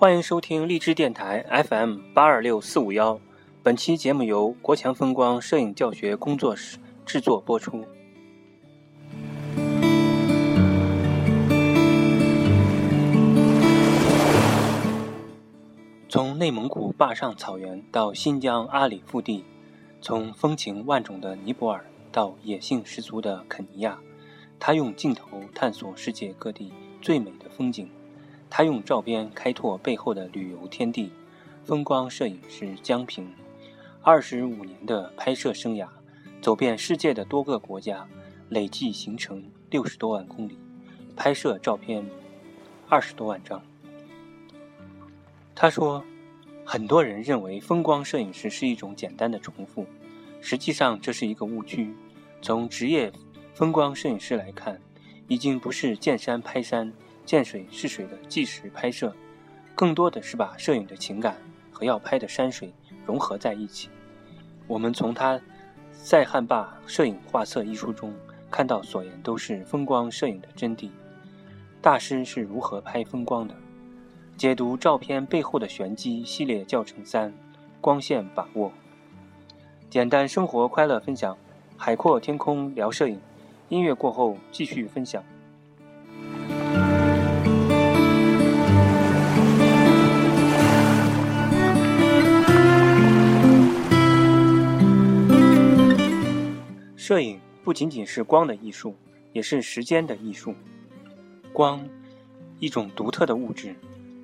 欢迎收听荔枝电台 FM 八二六四五幺，本期节目由国强风光摄影教学工作室制作播出。从内蒙古坝上草原到新疆阿里腹地，从风情万种的尼泊尔到野性十足的肯尼亚，他用镜头探索世界各地最美的风景。他用照片开拓背后的旅游天地。风光摄影师江平，二十五年的拍摄生涯，走遍世界的多个国家，累计行程六十多万公里，拍摄照片二十多万张。他说：“很多人认为风光摄影师是一种简单的重复，实际上这是一个误区。从职业风光摄影师来看，已经不是见山拍山。”见水是水的纪实拍摄，更多的是把摄影的情感和要拍的山水融合在一起。我们从他《塞罕坝摄影画册》一书中看到，所言都是风光摄影的真谛。大师是如何拍风光的？解读照片背后的玄机系列教程三：光线把握。简单生活快乐分享，海阔天空聊摄影。音乐过后继续分享。摄影不仅仅是光的艺术，也是时间的艺术。光，一种独特的物质，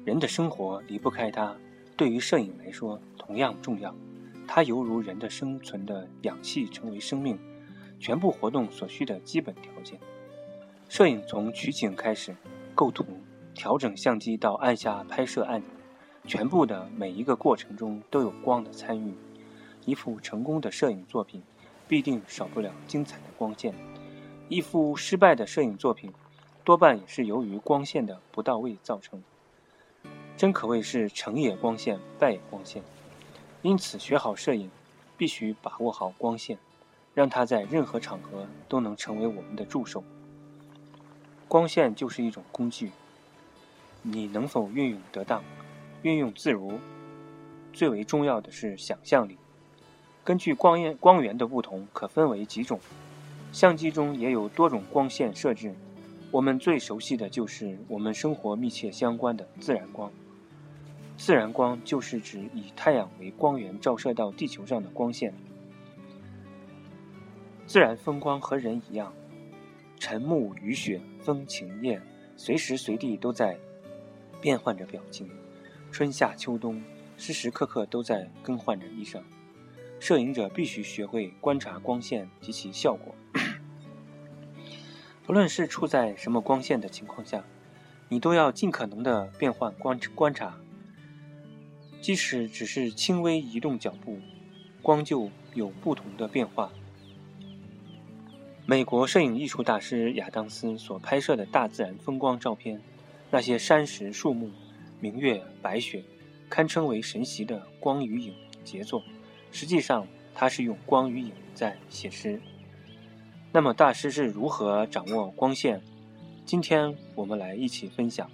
人的生活离不开它。对于摄影来说，同样重要。它犹如人的生存的氧气，成为生命全部活动所需的基本条件。摄影从取景开始，构图、调整相机到按下拍摄按钮，全部的每一个过程中都有光的参与。一幅成功的摄影作品。必定少不了精彩的光线。一幅失败的摄影作品，多半也是由于光线的不到位造成。真可谓是成也光线，败也光线。因此，学好摄影，必须把握好光线，让它在任何场合都能成为我们的助手。光线就是一种工具，你能否运用得当，运用自如，最为重要的是想象力。根据光源光源的不同，可分为几种。相机中也有多种光线设置，我们最熟悉的就是我们生活密切相关的自然光。自然光就是指以太阳为光源照射到地球上的光线。自然风光和人一样，晨暮雨雪风晴夜，随时随地都在变换着表情，春夏秋冬，时时刻刻都在更换着衣裳。摄影者必须学会观察光线及其效果。不论是处在什么光线的情况下，你都要尽可能的变换观观察。即使只是轻微移动脚步，光就有不同的变化。美国摄影艺术大师亚当斯所拍摄的大自然风光照片，那些山石、树木、明月、白雪，堪称为神奇的光与影杰作。实际上，他是用光与影在写诗。那么，大师是如何掌握光线？今天我们来一起分享。